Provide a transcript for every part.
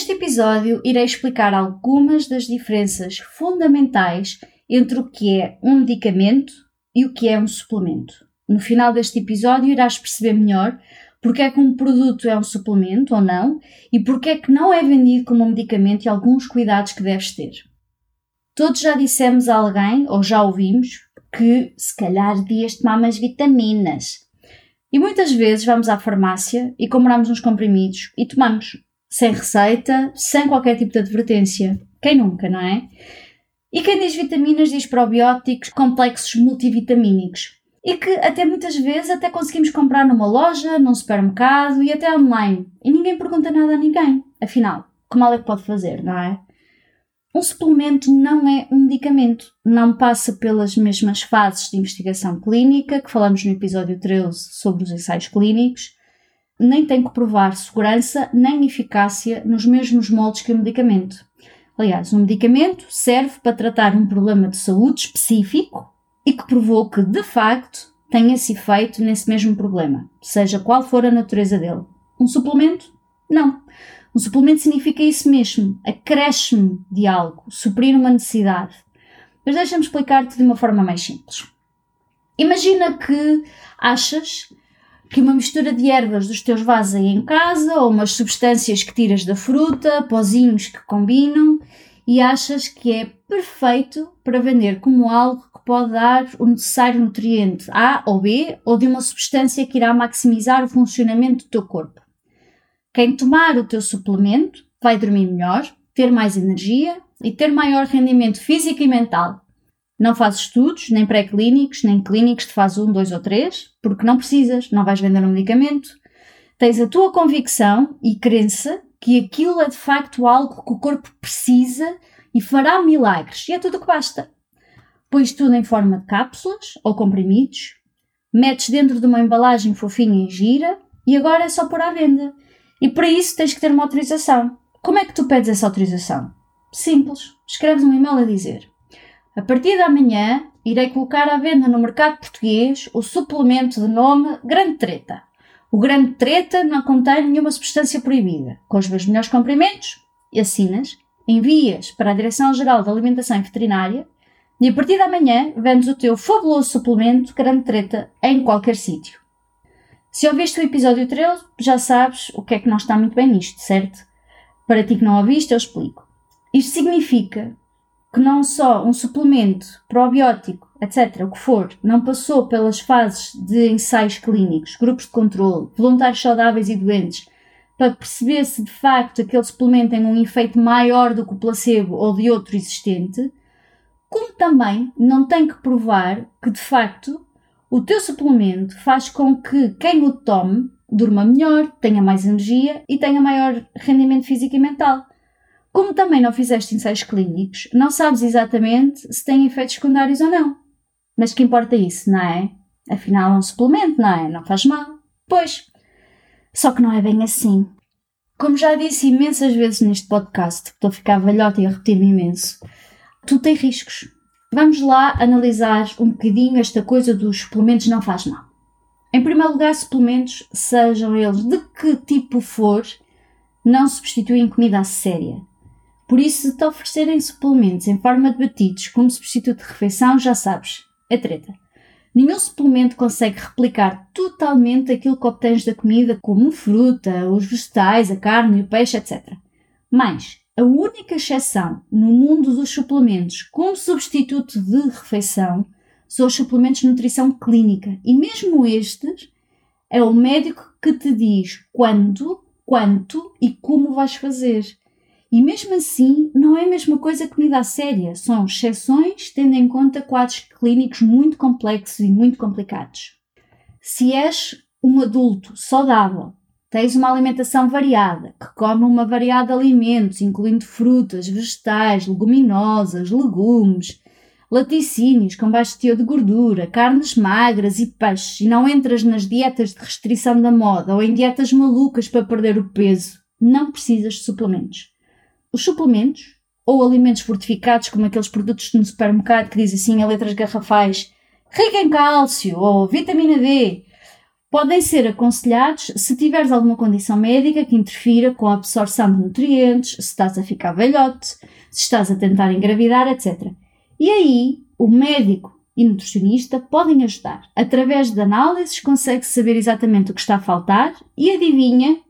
Neste episódio irei explicar algumas das diferenças fundamentais entre o que é um medicamento e o que é um suplemento. No final deste episódio irás perceber melhor porque é que um produto é um suplemento ou não e porque é que não é vendido como um medicamento e alguns cuidados que deves ter. Todos já dissemos a alguém, ou já ouvimos, que se calhar devias tomar mais vitaminas. E muitas vezes vamos à farmácia e compramos uns comprimidos e tomamos, sem receita, sem qualquer tipo de advertência. Quem nunca, não é? E quem diz vitaminas diz probióticos, complexos multivitamínicos. E que até muitas vezes até conseguimos comprar numa loja, num supermercado e até online. E ninguém pergunta nada a ninguém. Afinal, que mal é que pode fazer, não é? Um suplemento não é um medicamento, não passa pelas mesmas fases de investigação clínica que falamos no episódio 13 sobre os ensaios clínicos, nem tem que provar segurança nem eficácia nos mesmos moldes que o medicamento. Aliás, um medicamento serve para tratar um problema de saúde específico e que provou que, de facto, tem esse efeito nesse mesmo problema, seja qual for a natureza dele. Um suplemento? Não. Um suplemento significa isso mesmo, acréscimo de algo, suprir uma necessidade. Mas deixa-me explicar-te de uma forma mais simples. Imagina que achas que uma mistura de ervas dos teus vasos aí em casa, ou umas substâncias que tiras da fruta, pozinhos que combinam, e achas que é perfeito para vender como algo que pode dar o necessário nutriente A ou B, ou de uma substância que irá maximizar o funcionamento do teu corpo. Quem tomar o teu suplemento vai dormir melhor, ter mais energia e ter maior rendimento físico e mental. Não fazes estudos, nem pré-clínicos, nem clínicos de fase 1, 2 ou 3, porque não precisas, não vais vender um medicamento. Tens a tua convicção e crença que aquilo é de facto algo que o corpo precisa e fará milagres, e é tudo o que basta. Pões tudo em forma de cápsulas ou comprimidos, metes dentro de uma embalagem fofinha e gira, e agora é só pôr à venda. E para isso tens que ter uma autorização. Como é que tu pedes essa autorização? Simples. Escreves um e-mail a dizer a partir de amanhã, irei colocar à venda no mercado português o suplemento de nome Grande Treta. O Grande Treta não contém nenhuma substância proibida. Com os meus melhores comprimentos, assinas, envias para a Direção-Geral da Alimentação Veterinária e a partir de amanhã vendes o teu fabuloso suplemento Grande Treta em qualquer sítio. Se ouviste o episódio 13, já sabes o que é que não está muito bem nisto, certo? Para ti que não ouviste, eu explico. Isto significa que não só um suplemento probiótico, etc., o que for, não passou pelas fases de ensaios clínicos, grupos de controle, voluntários saudáveis e doentes, para perceber se de facto aquele suplemento tem um efeito maior do que o placebo ou de outro existente, como também não tem que provar que de facto o teu suplemento faz com que quem o tome durma melhor, tenha mais energia e tenha maior rendimento físico e mental. Como também não fizeste ensaios clínicos, não sabes exatamente se tem efeitos secundários ou não. Mas que importa isso, não é? Afinal, é um suplemento, não é? Não faz mal. Pois. Só que não é bem assim. Como já disse imensas vezes neste podcast, estou a ficar velhota e a repetir-me imenso, tu tens riscos. Vamos lá analisar um bocadinho esta coisa dos suplementos não faz mal. Em primeiro lugar, suplementos, sejam eles de que tipo for, não substituem comida séria. Por isso, se te oferecerem suplementos em forma de batidos como substituto de refeição, já sabes, é treta. Nenhum suplemento consegue replicar totalmente aquilo que obtens da comida, como fruta, os vegetais, a carne o peixe, etc. Mas a única exceção no mundo dos suplementos como substituto de refeição são os suplementos de nutrição clínica. E mesmo estes, é o médico que te diz quando, quanto e como vais fazer. E mesmo assim, não é a mesma coisa que comida séria. São exceções, tendo em conta quadros clínicos muito complexos e muito complicados. Se és um adulto saudável tens uma alimentação variada, que come uma variedade de alimentos, incluindo frutas, vegetais, leguminosas, legumes, laticínios com baixo teor de gordura, carnes magras e peixes, e não entras nas dietas de restrição da moda ou em dietas malucas para perder o peso, não precisas de suplementos. Os suplementos, ou alimentos fortificados, como aqueles produtos no supermercado que dizem assim em letras garrafais, rica em cálcio ou vitamina D, podem ser aconselhados se tiveres alguma condição médica que interfira com a absorção de nutrientes, se estás a ficar velhote, se estás a tentar engravidar, etc. E aí, o médico e nutricionista podem ajudar. Através de análises, consegue saber exatamente o que está a faltar e, adivinha,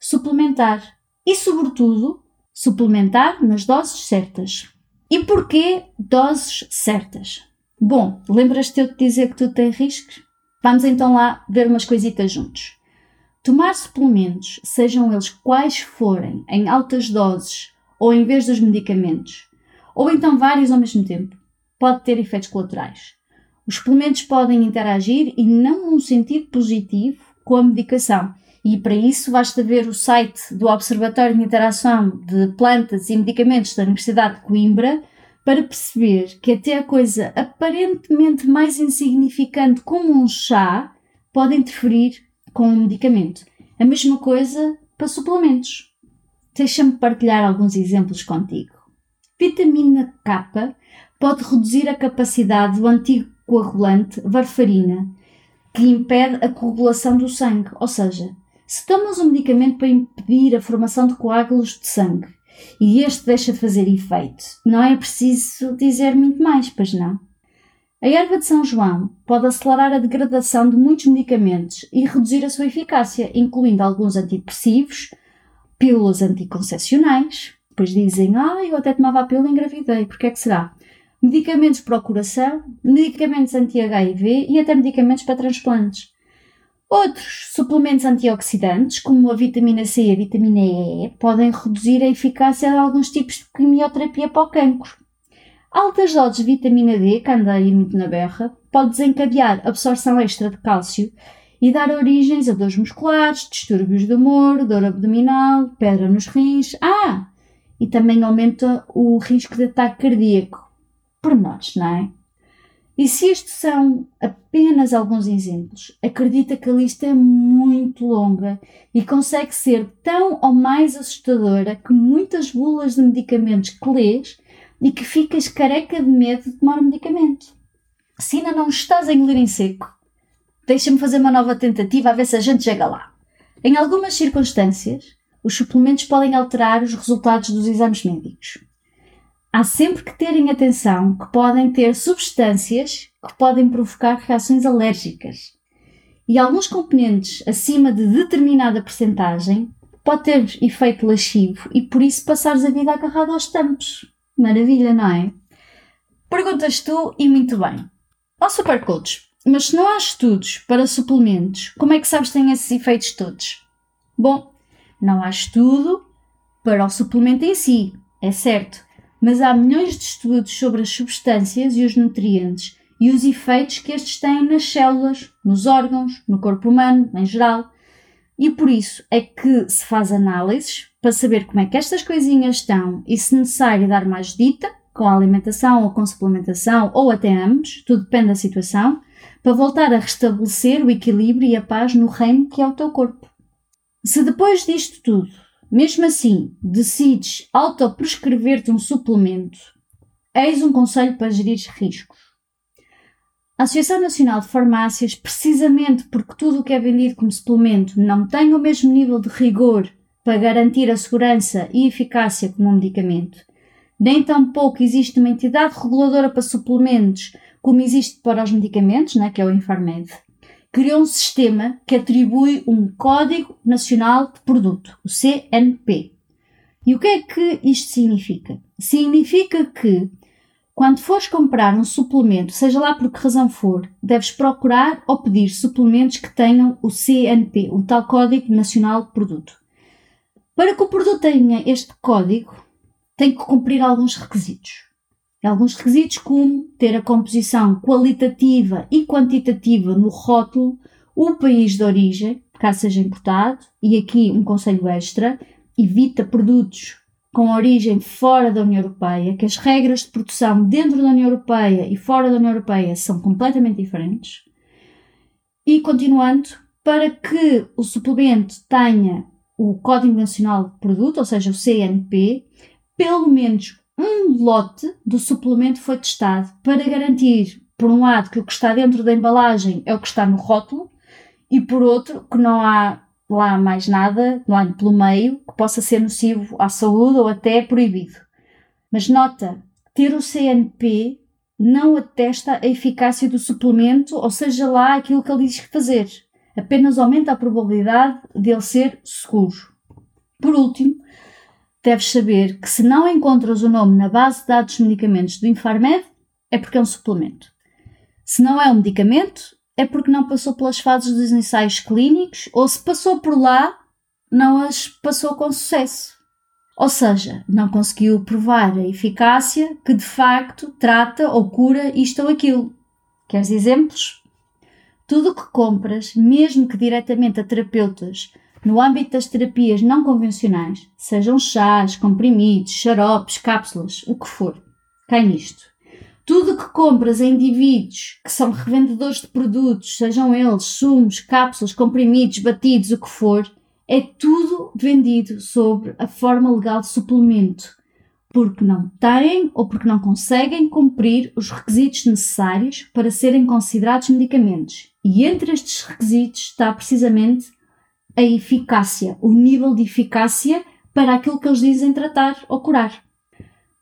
suplementar. E, sobretudo, suplementar nas doses certas. E porquê doses certas? Bom, lembras-te eu de dizer que tudo tem riscos? Vamos então lá ver umas coisitas juntos. Tomar suplementos, sejam eles quais forem, em altas doses ou em vez dos medicamentos, ou então vários ao mesmo tempo, pode ter efeitos colaterais. Os suplementos podem interagir e não num sentido positivo com a medicação. E para isso basta ver o site do Observatório de Interação de Plantas e Medicamentos da Universidade de Coimbra para perceber que até a coisa aparentemente mais insignificante como um chá pode interferir com um medicamento. A mesma coisa para suplementos. Deixa-me partilhar alguns exemplos contigo. Vitamina K pode reduzir a capacidade do antigo coagulante varfarina, que impede a coagulação do sangue. Ou seja, se tomas um medicamento para impedir a formação de coágulos de sangue e este deixa de fazer efeito. Não é preciso dizer muito mais, pois não? A erva de São João pode acelerar a degradação de muitos medicamentos e reduzir a sua eficácia, incluindo alguns antidepressivos, pílulas anticoncepcionais, pois dizem, ah, eu até tomava a pílula e engravidei, por que é que será? Medicamentos para o coração, medicamentos anti-HIV e até medicamentos para transplantes. Outros suplementos antioxidantes, como a vitamina C e a vitamina E, podem reduzir a eficácia de alguns tipos de quimioterapia para o cancro. Altas doses de vitamina D, que anda aí muito na berra, pode desencadear absorção extra de cálcio e dar origens a dores musculares, distúrbios do humor, dor abdominal, pedra nos rins. Ah! E também aumenta o risco de ataque cardíaco. Por nós, não é? E se estes são apenas alguns exemplos, acredita que a lista é muito longa e consegue ser tão ou mais assustadora que muitas bulas de medicamentos que lês e que ficas careca de medo de tomar um medicamento. Se ainda não estás a engolir em seco, deixa-me fazer uma nova tentativa a ver se a gente chega lá. Em algumas circunstâncias, os suplementos podem alterar os resultados dos exames médicos há sempre que terem atenção que podem ter substâncias que podem provocar reações alérgicas. E alguns componentes acima de determinada percentagem pode ter efeito lascivo e por isso passares a vida agarrado aos tampos. Maravilha, não é? Perguntas tu e muito bem. Ó oh, Supercoach, mas se não há estudos para suplementos, como é que sabes que têm esses efeitos todos? Bom, não há estudo para o suplemento em si, é certo, mas há milhões de estudos sobre as substâncias e os nutrientes e os efeitos que estes têm nas células, nos órgãos, no corpo humano em geral. E por isso é que se faz análises para saber como é que estas coisinhas estão e se necessário dar mais dita, com a alimentação ou com suplementação ou até ambos, tudo depende da situação, para voltar a restabelecer o equilíbrio e a paz no reino que é o teu corpo. Se depois disto tudo mesmo assim, decides autoprescrever-te um suplemento, eis um conselho para gerir riscos. A Associação Nacional de Farmácias, precisamente porque tudo o que é vendido como suplemento não tem o mesmo nível de rigor para garantir a segurança e eficácia como um medicamento, nem tampouco existe uma entidade reguladora para suplementos como existe para os medicamentos, né, que é o Infarmed, criou um sistema que atribui um Código Nacional de Produto, o CNP. E o que é que isto significa? Significa que quando fores comprar um suplemento, seja lá por que razão for, deves procurar ou pedir suplementos que tenham o CNP, o tal Código Nacional de Produto. Para que o produto tenha este código, tem que cumprir alguns requisitos alguns requisitos como ter a composição qualitativa e quantitativa no rótulo, o país de origem, caso seja importado, e aqui um conselho extra, evita produtos com origem fora da União Europeia, que as regras de produção dentro da União Europeia e fora da União Europeia são completamente diferentes. E continuando, para que o suplemento tenha o Código Nacional de Produto, ou seja, o CNP, pelo menos um lote do suplemento foi testado para garantir, por um lado, que o que está dentro da embalagem é o que está no rótulo e, por outro, que não há lá mais nada, lá pelo meio, que possa ser nocivo à saúde ou até proibido. Mas nota, ter o CNP não atesta a eficácia do suplemento, ou seja lá aquilo que ele diz fazer. Apenas aumenta a probabilidade de ele ser seguro. Por último, deves saber que se não encontras o nome na base de dados de medicamentos do Infarmed, é porque é um suplemento. Se não é um medicamento, é porque não passou pelas fases dos ensaios clínicos ou se passou por lá, não as passou com sucesso. Ou seja, não conseguiu provar a eficácia que de facto trata ou cura isto ou aquilo. Queres exemplos? Tudo o que compras, mesmo que diretamente a terapeutas, no âmbito das terapias não convencionais, sejam chás, comprimidos, xaropes, cápsulas, o que for, cai nisto. Tudo que compras a indivíduos que são revendedores de produtos, sejam eles sumos, cápsulas, comprimidos, batidos, o que for, é tudo vendido sobre a forma legal de suplemento, porque não têm ou porque não conseguem cumprir os requisitos necessários para serem considerados medicamentos. E entre estes requisitos está precisamente a eficácia, o nível de eficácia para aquilo que eles dizem tratar ou curar.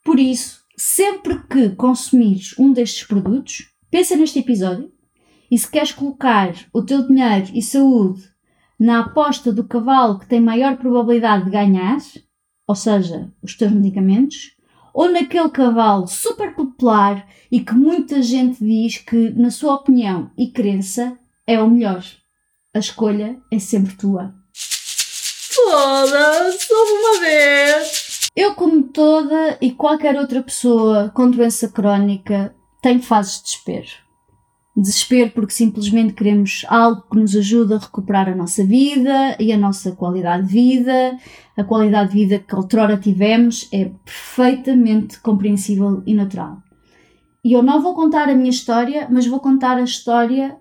Por isso, sempre que consumires um destes produtos, pensa neste episódio e se queres colocar o teu dinheiro e saúde na aposta do cavalo que tem maior probabilidade de ganhar, ou seja, os teus medicamentos, ou naquele cavalo super popular e que muita gente diz que, na sua opinião e crença, é o melhor. A escolha é sempre tua. Foda-se, uma vez! Eu, como toda e qualquer outra pessoa com doença crónica, tenho fases de desespero. Desespero porque simplesmente queremos algo que nos ajude a recuperar a nossa vida e a nossa qualidade de vida. A qualidade de vida que outrora tivemos é perfeitamente compreensível e natural. E eu não vou contar a minha história, mas vou contar a história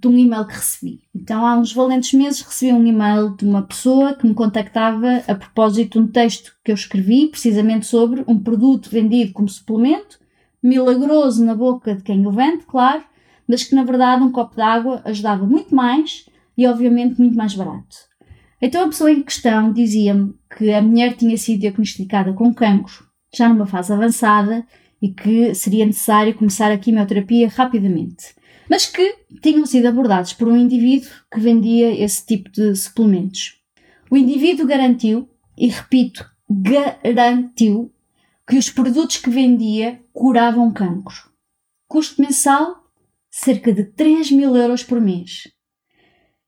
de um e-mail que recebi. Então, há uns valentes meses, recebi um e-mail de uma pessoa que me contactava a propósito de um texto que eu escrevi, precisamente sobre um produto vendido como suplemento, milagroso na boca de quem o vende, claro, mas que na verdade um copo de água ajudava muito mais e, obviamente, muito mais barato. Então, a pessoa em questão dizia-me que a mulher tinha sido diagnosticada com cancro, já numa fase avançada, e que seria necessário começar a quimioterapia rapidamente mas que tinham sido abordados por um indivíduo que vendia esse tipo de suplementos. O indivíduo garantiu, e repito, garantiu, que os produtos que vendia curavam cancro. Custo mensal? Cerca de 3 mil euros por mês.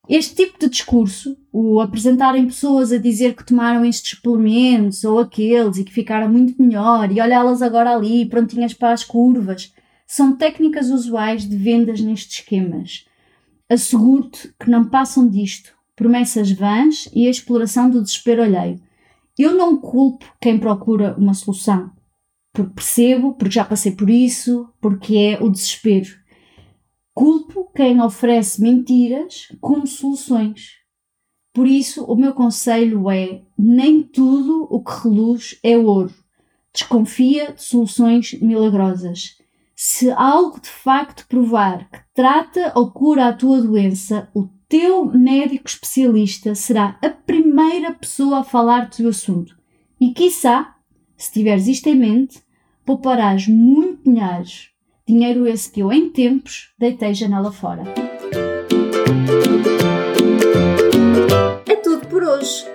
Este tipo de discurso, o apresentarem pessoas a dizer que tomaram estes suplementos ou aqueles e que ficaram muito melhor e olhá-las agora ali prontinhas para as curvas, são técnicas usuais de vendas nestes esquemas. Asseguro-te que não passam disto promessas vãs e a exploração do desespero alheio. Eu não culpo quem procura uma solução, porque percebo, porque já passei por isso, porque é o desespero. Culpo quem oferece mentiras como soluções. Por isso, o meu conselho é: nem tudo o que reluz é ouro. Desconfia de soluções milagrosas. Se algo de facto provar que trata ou cura a tua doença, o teu médico especialista será a primeira pessoa a falar-te do assunto. E, quiçá, se tiveres isto em mente, pouparás muito dinheiro. Dinheiro esse que eu, em tempos, deitei janela fora.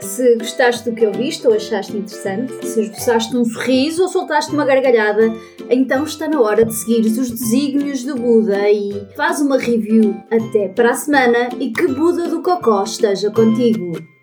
Se gostaste do que eu viste ou achaste interessante, se esboçaste um sorriso ou soltaste uma gargalhada, então está na hora de seguir os desígnios do Buda e faz uma review. Até para a semana e que Buda do Cocó esteja contigo!